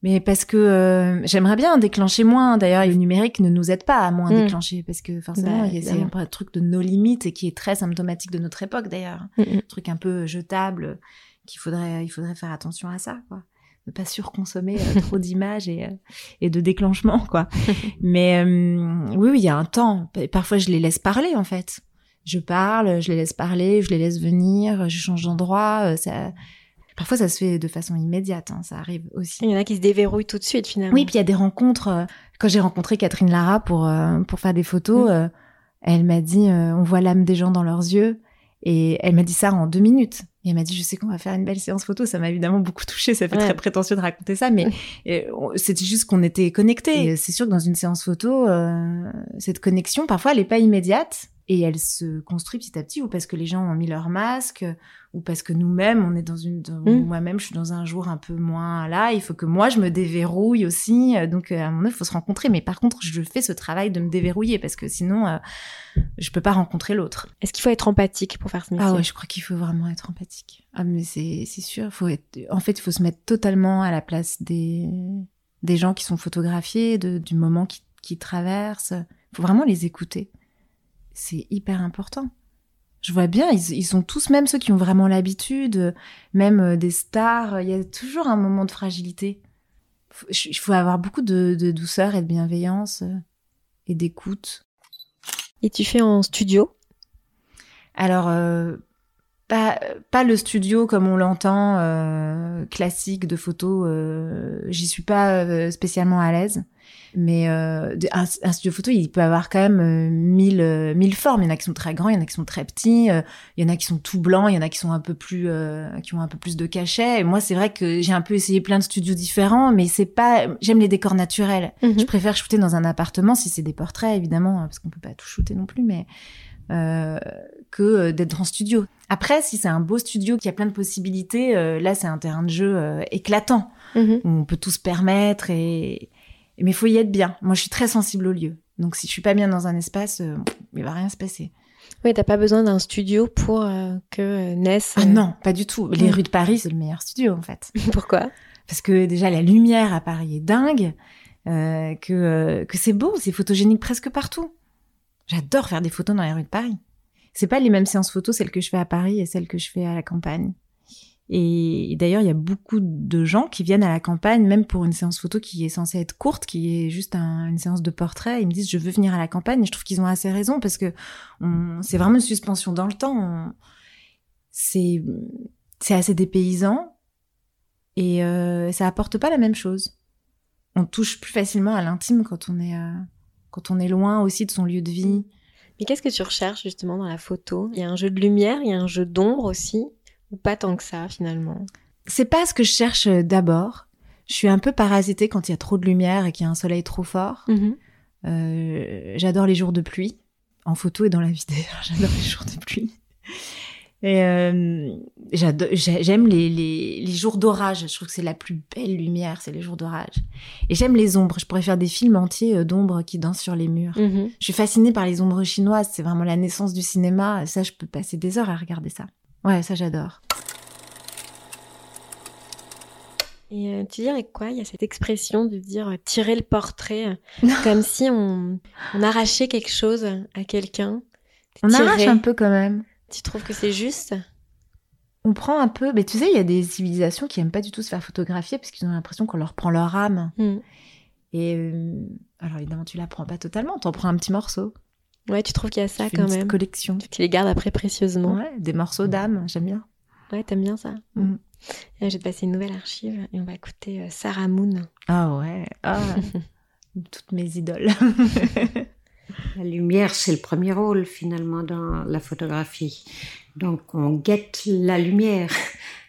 Mais parce que euh, j'aimerais bien déclencher moins. D'ailleurs, le numérique ne nous aide pas à moins Mm. déclencher parce que forcément, Bah, c'est un truc de nos limites et qui est très symptomatique de notre époque d'ailleurs. Mm, mm. Un truc un peu jetable qu'il faudrait, il faudrait faire attention à ça, quoi. Ne pas surconsommer euh, trop d'images et, euh, et de déclenchements, quoi. Mais euh, oui, oui, il y a un temps. Et Parfois, je les laisse parler, en fait. Je parle, je les laisse parler, je les laisse venir, je change d'endroit. Ça... Parfois, ça se fait de façon immédiate, hein, ça arrive aussi. Il y en a qui se déverrouillent tout de suite finalement. Oui, puis il y a des rencontres. Quand j'ai rencontré Catherine Lara pour, pour faire des photos, Mm. elle m'a dit on voit l'âme des gens dans leurs yeux. Et elle m'a dit ça en deux minutes. Et elle m'a dit je sais qu'on va faire une belle séance photo. Ça m'a évidemment beaucoup touchée. Ça fait Ouais. très prétentieux de raconter ça, mais euh, c'était juste qu'on était connectés. Et C'est sûr que dans une séance photo, euh, cette connexion, parfois, elle n'est pas immédiate. Et elle se construit petit à petit, ou parce que les gens ont mis leur masque, ou parce que nous-mêmes, on est dans une, dans- Mm. moi-même, je suis dans un jour un peu moins là. Il faut que moi, je me déverrouille aussi. Donc, euh, à un moment il faut se rencontrer. Mais par contre, je fais ce travail de me déverrouiller parce que sinon, euh, je peux pas rencontrer l'autre. Est-ce qu'il faut être empathique pour faire ce métier Ah ouais, je crois qu'il faut vraiment être empathique. Ah, mais c'est, c'est sûr. Faut être, en fait, il faut se mettre totalement à la place des, des gens qui sont photographiés, de, du moment qui, qui traversent. Il faut vraiment les écouter. C'est hyper important. Je vois bien, ils, ils sont tous, même ceux qui ont vraiment l'habitude, même euh, des stars, il y a toujours un moment de fragilité. Il faut avoir beaucoup de, de douceur et de bienveillance euh, et d'écoute. Et tu fais en studio? Alors, euh, pas, pas le studio comme on l'entend, euh, classique de photo. euh, J'y suis pas spécialement à l'aise. Mais euh, un, un studio photo, il peut avoir quand même euh, mille, euh, mille formes. Il y en a qui sont très grands, il y en a qui sont très petits, euh, il y en a qui sont tout blancs, il y en a qui sont un peu plus, euh, qui ont un peu plus de cachet. Et moi, c'est vrai que j'ai un peu essayé plein de studios différents, mais c'est pas. J'aime les décors naturels. Mhm. Je préfère shooter dans un appartement si c'est des portraits, évidemment, hein, parce qu'on peut pas tout shooter non plus, mais euh, que d'être en studio. Après, si c'est un beau studio qui a plein de possibilités, là, c'est un terrain de jeu éclatant Mhm. où on peut tout se permettre et mais il faut y être bien. Moi, je suis très sensible au lieu. Donc, si je suis pas bien dans un espace, euh, il va rien se passer. Oui, t'as pas besoin d'un studio pour euh, que euh, naisse. Ah euh, non, pas du tout. Les rues de Paris, c'est le meilleur studio en fait. Pourquoi? Parce que déjà la lumière à Paris est dingue, que que c'est beau, c'est photogénique presque partout. J'adore faire des photos dans les rues de Paris. C'est pas les mêmes séances photos celles que je fais à Paris et celles que je fais à la campagne. Et d'ailleurs, il y a beaucoup de gens qui viennent à la campagne, même pour une séance photo qui est censée être courte, qui est juste un- une séance de portrait. Ils me disent, je veux venir à la campagne. Et je trouve qu'ils ont assez raison parce que c'est vraiment une suspension dans le temps. C'est assez dépaysant et euh, ça apporte pas la même chose. On touche plus facilement à l'intime quand on est euh, quand on est loin aussi de son lieu de vie. Mais qu'est-ce que tu recherches justement dans la photo? Il y a un jeu de lumière, il y a un jeu d'ombre aussi, ou pas tant que ça finalement C'est pas ce que je cherche euh, d'abord. Je suis un peu parasitée quand il y a trop de lumière et qu'il y a un soleil trop fort. Mhm. Euh, j'adore les jours de pluie, en photo et dans la vie d'ailleurs. J'adore les jours de pluie. Et euh, j'aime les, les, les jours d'orage. Je trouve que c'est la plus belle lumière, c'est les jours d'orage. Et j'aime les ombres. Je pourrais faire des films entiers d'ombres qui dansent sur les murs. Mhm. Je suis fascinée par les ombres chinoises. C'est vraiment la naissance du cinéma. Ça, je peux passer des heures à regarder ça. Ouais, ça, j'adore. Et euh, tu dirais quoi? Il y a cette expression de dire euh, tirer le portrait, euh, comme si on, on arrachait quelque chose à quelqu'un. On Tirer. arrache un peu quand même. Tu trouves que c'est juste? On prend un peu. Mais tu sais, il y a des civilisations qui aiment pas du tout se faire photographier parce qu'ils ont l'impression qu'on leur prend leur âme. Hmm. Et euh, alors évidemment, tu la prends pas totalement. T'en prends un petit morceau. Ouais, tu trouves qu'il y a ça Tu fais quand une même. collection. Tu les gardes après précieusement. Ouais, des morceaux d'âme. J'aime bien. Ouais, t'aimes bien ça Mhm. Et Je vais te passer une nouvelle archive et on va écouter euh, Sarah Moon. Ah ouais. Ah. Toutes mes idoles. La lumière, c'est le premier rôle finalement dans la photographie. Donc on guette la lumière.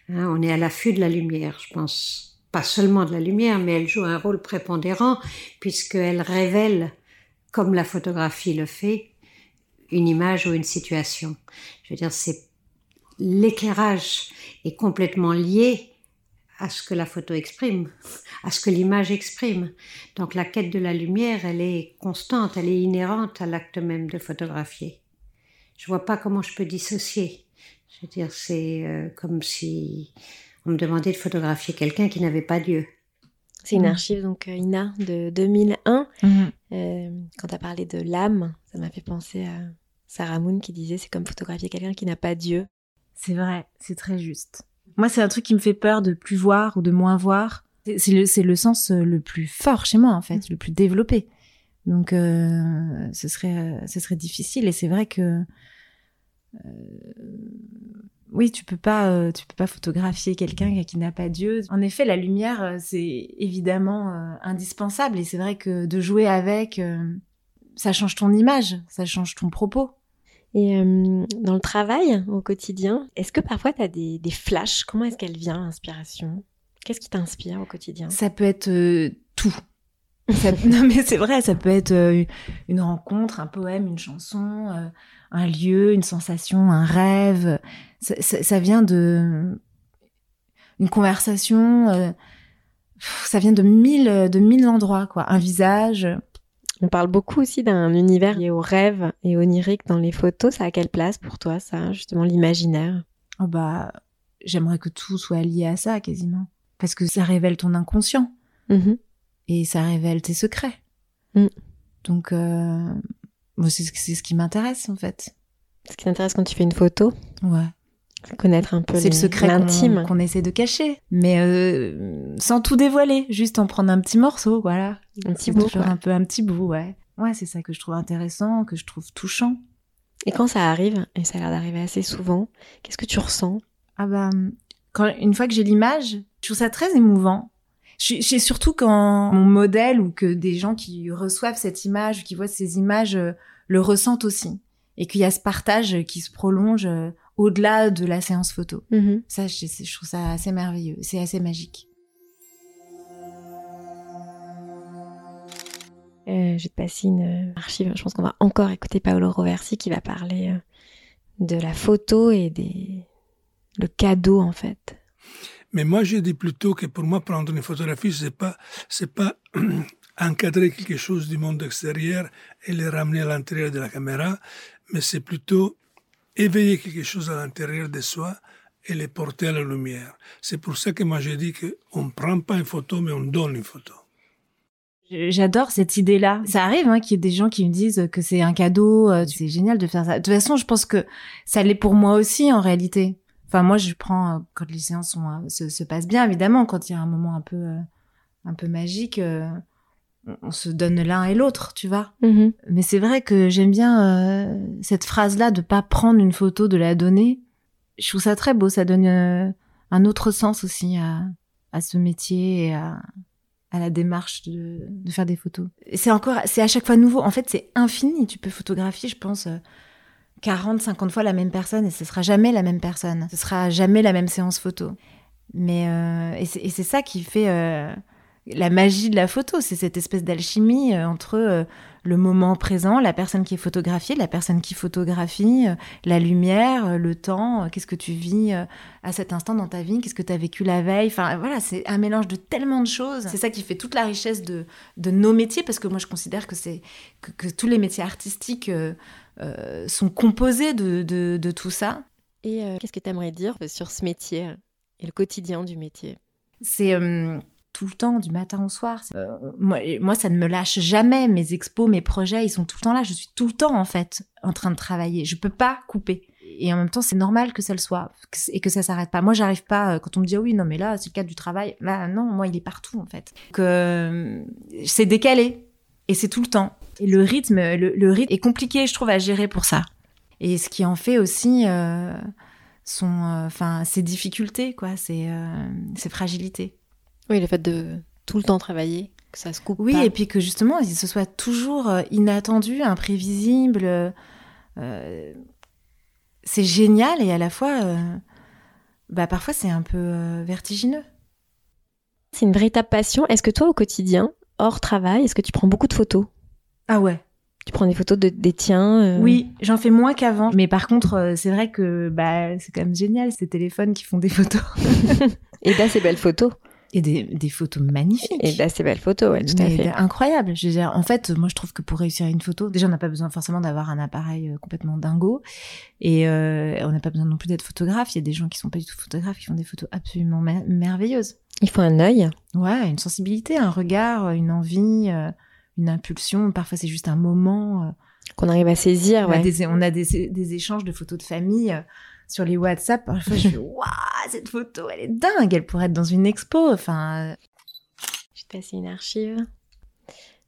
Hein, on est à l'affût de la lumière, je pense. Pas seulement de la lumière, mais elle joue un rôle prépondérant puisqu'elle révèle, comme la photographie le fait, une image ou une situation. Je veux dire, c'est l'éclairage est complètement lié à ce que la photo exprime, à ce que l'image exprime. Donc la quête de la lumière, elle est constante, elle est inhérente à l'acte même de photographier. Je vois pas comment je peux dissocier. Je veux dire, c'est euh, comme si on me demandait de photographier quelqu'un qui n'avait pas Dieu. C'est une Mhm. archive, donc euh, Ina, de 2001. Mhm. Euh, quand tu as parlé de l'âme, ça m'a fait penser à Sarah Moon qui disait c'est comme photographier quelqu'un qui n'a pas Dieu. C'est vrai, c'est très juste. Moi, c'est un truc qui me fait peur de plus voir ou de moins voir. C'est- le, le sens euh, le plus fort chez moi, en fait, le plus développé. Donc, euh, ce, serait, ce serait difficile. Et c'est vrai que. euh, oui, tu peux pas, euh, tu peux pas photographier quelqu'un qui n'a pas Dieu. En effet, la lumière, euh, c'est évidemment euh, indispensable. Et c'est vrai que de jouer avec, euh, ça change ton image, ça change ton propos. Et euh, dans le travail, au quotidien, est-ce que parfois tu as des, des flashs? Comment est-ce qu'elle vient, l'inspiration? Qu'est-ce qui t'inspire au quotidien? Ça peut être euh, tout. Ça- non mais c'est vrai, ça peut être euh, une rencontre, un poème, une chanson, euh, un lieu, une sensation, un rêve. Ça, ça- ça vient de une conversation. euh, ça vient de mille de mille endroits quoi. Un visage. On parle beaucoup aussi d'un univers lié au rêve et onirique dans les photos. Ça a quelle place pour toi, ça, justement, l'imaginaire? Oh bah j'aimerais que tout soit lié à ça quasiment parce que ça révèle ton inconscient Mhm. et ça révèle tes secrets. Mm. Donc euh, moi, c'est ce- qui m'intéresse en fait. Ce qui t'intéresse quand tu fais une photo, Ouais. c'est connaître un peu C'est le secret qu'on l'intime. qu'on essaie de cacher, mais euh, sans tout dévoiler, juste en prendre un petit morceau, voilà. Un petit bout, toujours un peu un petit bout, ouais. Ouais, c'est ça que je trouve intéressant, que je trouve touchant. Et quand ça arrive, et ça a l'air d'arriver assez souvent, qu'est-ce que tu ressens? Ah bah, quand, une fois que j'ai l'image, je trouve ça très émouvant. C'est surtout quand mon modèle ou que des gens qui reçoivent cette image, ou qui voient ces images, euh, le ressentent aussi. Et qu'il y a ce partage qui se prolonge euh, au-delà de la séance photo. Ça, je, je trouve ça assez merveilleux. C'est assez magique. Euh, je vais te passer une archive. Je pense qu'on va encore écouter Paolo Roversi qui va parler de la photo et des le cadeau en fait. Mais moi, je dis plutôt que pour moi, prendre une photographie, c'est pas, c'est pas encadrer quelque chose du monde extérieur et le ramener à l'intérieur de la caméra, mais c'est plutôt éveiller quelque chose à l'intérieur de soi et le porter à la lumière. C'est pour ça que moi, je dis qu'on ne prend pas une photo, mais on donne une photo. J'adore cette idée-là. Ça arrive hein, qu'il y ait des gens qui me disent que c'est un cadeau, euh, c'est génial de faire ça. De toute façon, je pense que ça l'est pour moi aussi en réalité. Enfin, moi, je prends euh, quand les séances sont, euh, se, se passent bien, évidemment, quand il y a un moment un peu, euh, un peu magique, on, on se donne l'un et l'autre, tu vois. Mais c'est vrai que j'aime bien cette phrase-là de pas prendre une photo, de la donner. Je trouve ça très beau. Ça donne un autre sens aussi à, à ce métier et à, à la démarche de, de faire des photos. C'est encore, c'est à chaque fois nouveau. En fait, c'est infini. Tu peux photographier, je pense, 40, 50 fois la même personne et ce sera jamais la même personne. Ce sera jamais la même séance photo. Mais euh, et c'est ça qui fait euh, la magie de la photo. C'est cette espèce d'alchimie euh, entre le moment présent, la personne qui est photographiée, la personne qui photographie, la lumière, le temps, qu'est-ce que tu vis à cet instant dans ta vie, qu'est-ce que tu as vécu la veille. Enfin voilà, c'est un mélange de tellement de choses. C'est ça qui fait toute la richesse de, de nos métiers, parce que moi je considère que, c'est, que tous les métiers artistiques euh, sont composés de, de, de tout ça. Et euh, qu'est-ce que tu aimerais dire sur ce métier et le quotidien du métier? C'est euh, tout le temps, du matin au soir. Euh, moi, moi, ça ne me lâche jamais. Mes expos, mes projets, ils sont tout le temps là. Je suis tout le temps, en fait, en train de travailler. Je peux pas couper. Et en même temps, c'est normal que ça le soit et que ça s'arrête pas. Moi, j'arrive pas, quand on me dit, ah oui, non, mais là, c'est le cadre du travail. Là, non, moi, il est partout, en fait. Que euh, c'est décalé. Et c'est tout le temps. Et le rythme, le, le rythme est compliqué, je trouve, à gérer pour ça. Et ce qui en fait aussi euh, son, euh, enfin, ses difficultés, quoi, ses, euh, ses fragilités. Oui, le fait de tout le temps travailler, que ça se coupe Oui, pas. et puis que justement, il se soit toujours euh, inattendu, imprévisible. euh, euh, c'est génial et à la fois, euh, bah, parfois, c'est un peu euh, vertigineux. C'est une véritable passion. Est-ce que toi, au quotidien, hors travail, est-ce que tu prends beaucoup de photos? Ah ouais. Tu prends des photos de, des tiens euh, Oui, j'en fais moins qu'avant. Mais par contre, euh, c'est vrai que bah, c'est quand même génial, ces téléphones qui font des photos. Et d'assez belles photos. Et des, des photos magnifiques. Et d'assez belles photos, ouais, tout à fait. Incroyable. Je veux dire, en fait, moi, je trouve que pour réussir une photo, déjà, on n'a pas besoin forcément d'avoir un appareil euh, complètement dingo. Et euh, on n'a pas besoin non plus d'être photographe. Il y a des gens qui sont pas du tout photographes, qui font des photos absolument mer- merveilleuses. Il faut un œil. Ouais, une sensibilité, un regard, une envie, une impulsion. Parfois, c'est juste un moment. euh. Qu'on arrive à saisir, on, a des, on a des, des échanges de photos de famille euh, sur les WhatsApp. Parfois, je fais Waouh, cette photo, elle est dingue. Elle pourrait être dans une expo. Enfin, euh, Je te passe une archive.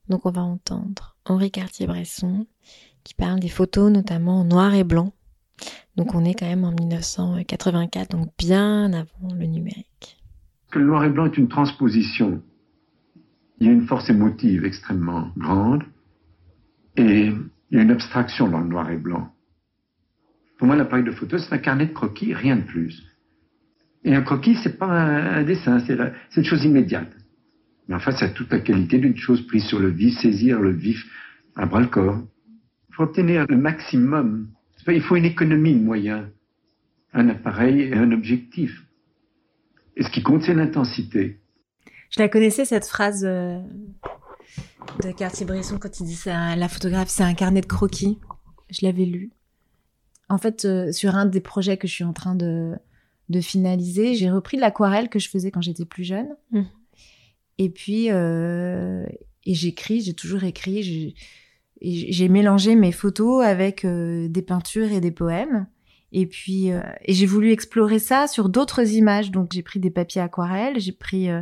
Donc on va entendre Henri Cartier-Bresson qui parle des photos notamment en noir et blanc. Donc on est quand même en 1984, donc bien avant le numérique. que le noir et blanc est une transposition. Il y a une force émotive extrêmement grande et il y a une abstraction dans le noir et blanc. Pour moi, l'appareil de photo, c'est un carnet de croquis, rien de plus. Et un croquis, c'est pas un, dessin, c'est une chose immédiate. Mais enfin, ça a toute la qualité d'une chose prise sur le vif, saisir le vif à bras le corps. Il faut obtenir le maximum. Il faut une économie de moyens, un appareil et un objectif. Et ce qui compte, c'est l'intensité. Je la connaissais cette phrase euh, de Cartier-Bresson quand il dit ça, la photographie c'est un carnet de croquis. Je l'avais lu. En fait, euh, sur un des projets que je suis en train de, de finaliser, j'ai repris l'aquarelle que je faisais quand j'étais plus jeune. Mhm. Et puis, euh, et j'écris, j'ai toujours écrit. j'ai- mélangé mes photos avec des peintures et des poèmes. Et puis, euh, et j'ai voulu explorer ça sur d'autres images. Donc, j'ai pris des papiers aquarelles, j'ai pris euh,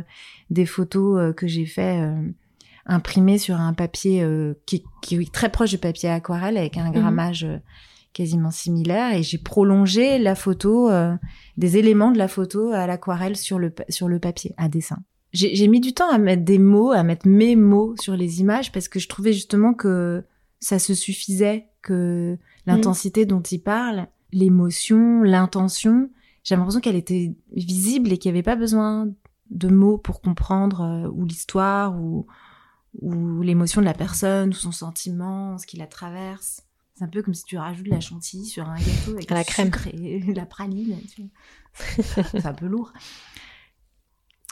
des photos euh, que j'ai fait euh, imprimer sur un papier euh, qui, qui est très proche du papier aquarelle avec un grammage euh, quasiment similaire et j'ai prolongé la photo euh, des éléments de la photo à l'aquarelle sur le sur le papier à dessin. J'ai j'ai mis du temps à mettre des mots, à mettre mes mots sur les images parce que je trouvais justement que ça se suffisait que l'intensité dont il parle, l'émotion, l'intention, j'ai l'impression qu'elle était visible et qu'il n'y avait pas besoin de mots pour comprendre euh, ou l'histoire ou, ou l'émotion de la personne ou son sentiment, ce qui la traverse. C'est un peu comme si tu rajoutes de la chantilly sur un gâteau avec la crème. et de la praline. C'est un peu lourd.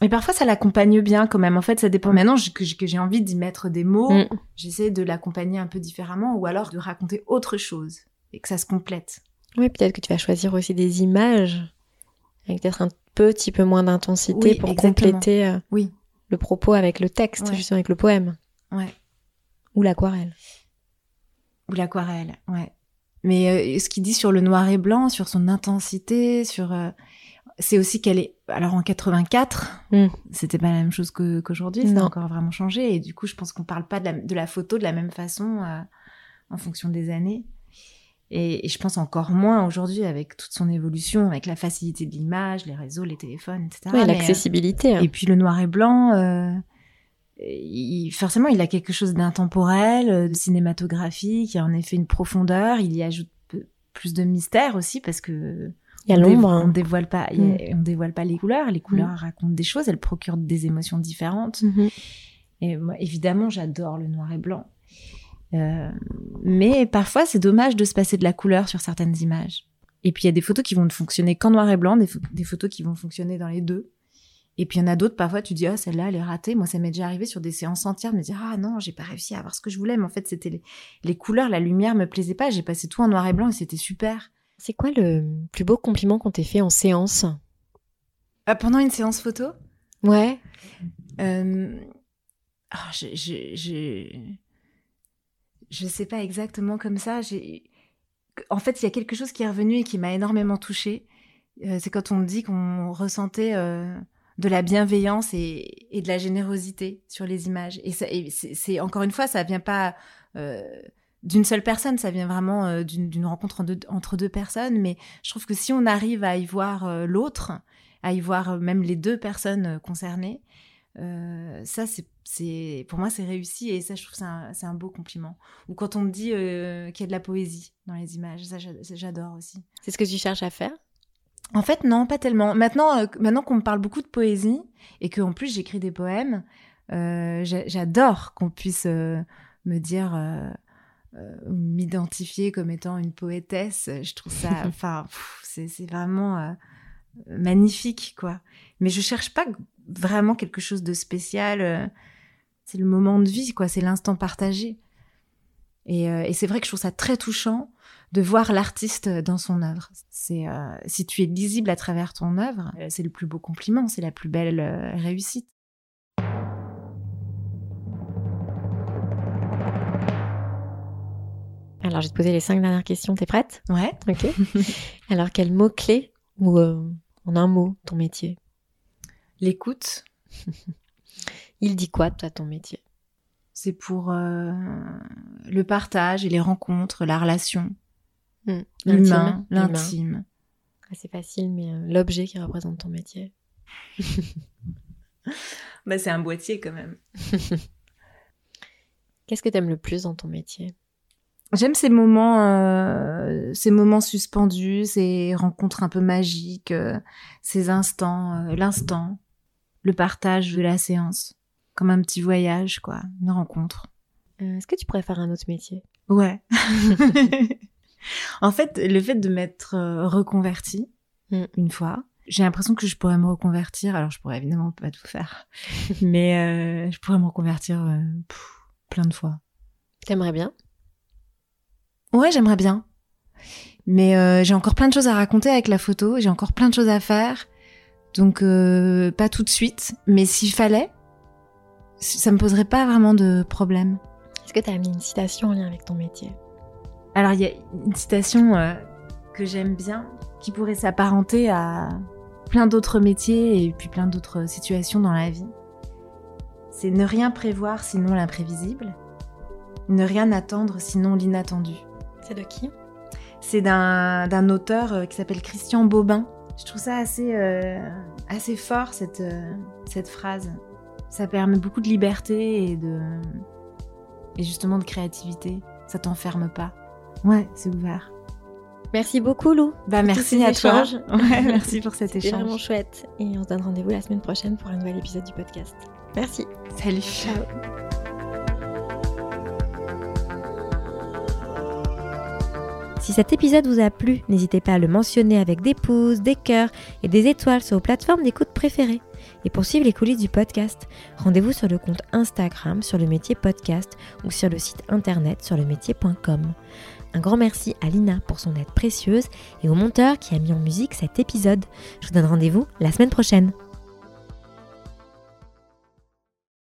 Et parfois, ça l'accompagne bien quand même. En fait, ça dépend. Maintenant je- que j'ai que j'ai envie d'y mettre des mots, Mm. j'essaie de l'accompagner un peu différemment ou alors de raconter autre chose et que ça se complète. Oui, peut-être que tu vas choisir aussi des images avec peut-être un petit peu moins d'intensité Oui, pour exactement. compléter euh, Oui. le propos avec le texte, Ouais. justement avec le poème Ouais. ou l'aquarelle. Ou l'aquarelle, ouais. Mais euh, ce qu'il dit sur le noir et blanc, sur son intensité, sur, euh, c'est aussi qu'elle est. Alors en 84, Mm. c'était pas la même chose qu'aujourd'hui, ça a encore vraiment changé. Et du coup, je pense qu'on parle pas de la, de la photo de la même façon en fonction des années. Et, et je pense encore moins aujourd'hui avec toute son évolution, avec la facilité de l'image, les réseaux, les téléphones, etc. Oui, euh, l'accessibilité. hein. et puis le noir et blanc, euh, il- forcément, il a quelque chose d'intemporel, euh, de cinématographique, il y a en effet une profondeur, il y ajoute plus de mystère aussi parce que Il y a l'ombre. On hein. dévoile pas, a- on dévoile pas les couleurs. Les couleurs racontent des choses, elles procurent des émotions différentes. Mhm. Et moi, évidemment, j'adore le noir et blanc. Euh, mais parfois, c'est dommage de se passer de la couleur sur certaines images. Et puis, il y a des photos qui vont ne fonctionner qu'en noir et blanc, des, pho- des photos qui vont fonctionner dans les deux. Et puis, il y en a d'autres, parfois, tu dis, ah, celle-là, elle est ratée. Moi, ça m'est déjà arrivé sur des séances entières de me dire, ah non, j'ai pas réussi à avoir ce que je voulais. Mais en fait, c'était les, les couleurs, la lumière me plaisait pas. J'ai passé tout en noir et blanc et c'était super. C'est quoi le plus beau compliment qu'on t'ait fait en séance? Ah, pendant une séance photo? Ouais. Euh, je, je, je, je sais pas exactement comme ça. En fait, il y a quelque chose qui est revenu et qui m'a énormément touchée. Euh, c'est quand on me dit qu'on ressentait euh, de la bienveillance et, de la générosité sur les images. Et, c'est, encore une fois, ça vient pas euh, d'une seule personne, ça vient vraiment d'une, rencontre entre deux personnes. Mais je trouve que si on arrive à y voir l'autre, à y voir même les deux personnes concernées, euh, ça, c'est, pour moi, c'est réussi et ça, je trouve que c'est un, beau compliment. Ou quand on me dit euh, qu'il y a de la poésie dans les images, ça, j'a- ça, j'adore aussi. C'est ce que tu cherches à faire? En fait, non, pas tellement. Maintenant, euh, maintenant qu'on me parle beaucoup de poésie et qu'en plus j'écris des poèmes, j'a- j'adore qu'on puisse me dire, m'identifier comme étant une poétesse. Je trouve ça, enfin, c'est vraiment magnifique, quoi. Mais je cherche pas vraiment quelque chose de spécial. euh, C'est le moment de vie, quoi. C'est l'instant partagé. Et, euh, et c'est vrai que je trouve ça très touchant de voir l'artiste dans son œuvre. C'est euh, si tu es lisible à travers ton œuvre, c'est le plus beau compliment, c'est la plus belle réussite. Alors, je vais te poser les cinq dernières questions. T'es prête? Ouais. Ok. Alors, quel mot-clé ou euh, en un mot ton métier? L'écoute, Il dit quoi, toi, ton métier? C'est pour euh, le partage et les rencontres, la relation, Hmm. l'humain, l'intime. Ah, C'est facile, mais euh, l'objet qui représente ton métier. Bah, c'est un boîtier quand même. Qu'est-ce que t'aimes le plus dans ton métier? J'aime ces moments, euh, ces moments suspendus, ces rencontres un peu magiques, euh, ces instants, euh, l'instant, le partage de la séance, comme un petit voyage, quoi, une rencontre. Euh, Est-ce que tu pourrais faire un autre métier? Ouais. en fait, le fait de m'être euh, reconvertie Mm. une fois, j'ai l'impression que je pourrais me reconvertir. Alors, je pourrais évidemment pas tout faire, mais euh, je pourrais me reconvertir euh, pff, plein de fois. T'aimerais bien? Ouais, j'aimerais bien. Mais euh, j'ai encore plein de choses à raconter avec la photo, j'ai encore plein de choses à faire. Donc euh, pas tout de suite, mais s'il fallait, ça me poserait pas vraiment de problème. Est-ce que t'as mis une citation en lien avec ton métier? Alors il y a une citation euh, que j'aime bien qui pourrait s'apparenter à plein d'autres métiers et puis plein d'autres situations dans la vie. C'est ne rien prévoir sinon l'imprévisible, ne rien attendre sinon l'inattendu. C'est de qui? C'est d'un d'un auteur euh, qui s'appelle Christian Bobin. Je trouve ça assez, euh, assez fort, cette, euh, cette phrase. Ça permet beaucoup de liberté et, de, et justement de créativité. Ça t'enferme pas. Ouais, c'est ouvert. Merci beaucoup, Lou. Bah, merci à toi. Ouais, merci pour cet échange. vraiment chouette. Et on se donne rendez-vous la semaine prochaine pour un nouvel épisode du podcast. Merci. Salut. Ciao. Si cet épisode vous a plu, n'hésitez pas à le mentionner avec des pouces, des cœurs et des étoiles sur vos plateformes d'écoute préférées. Et pour suivre les coulisses du podcast, rendez-vous sur le compte Instagram sur le métier podcast ou sur le site internet sur le métier.com. Un grand merci à Lina pour son aide précieuse et au monteur qui a mis en musique cet épisode. Je vous donne rendez-vous la semaine prochaine.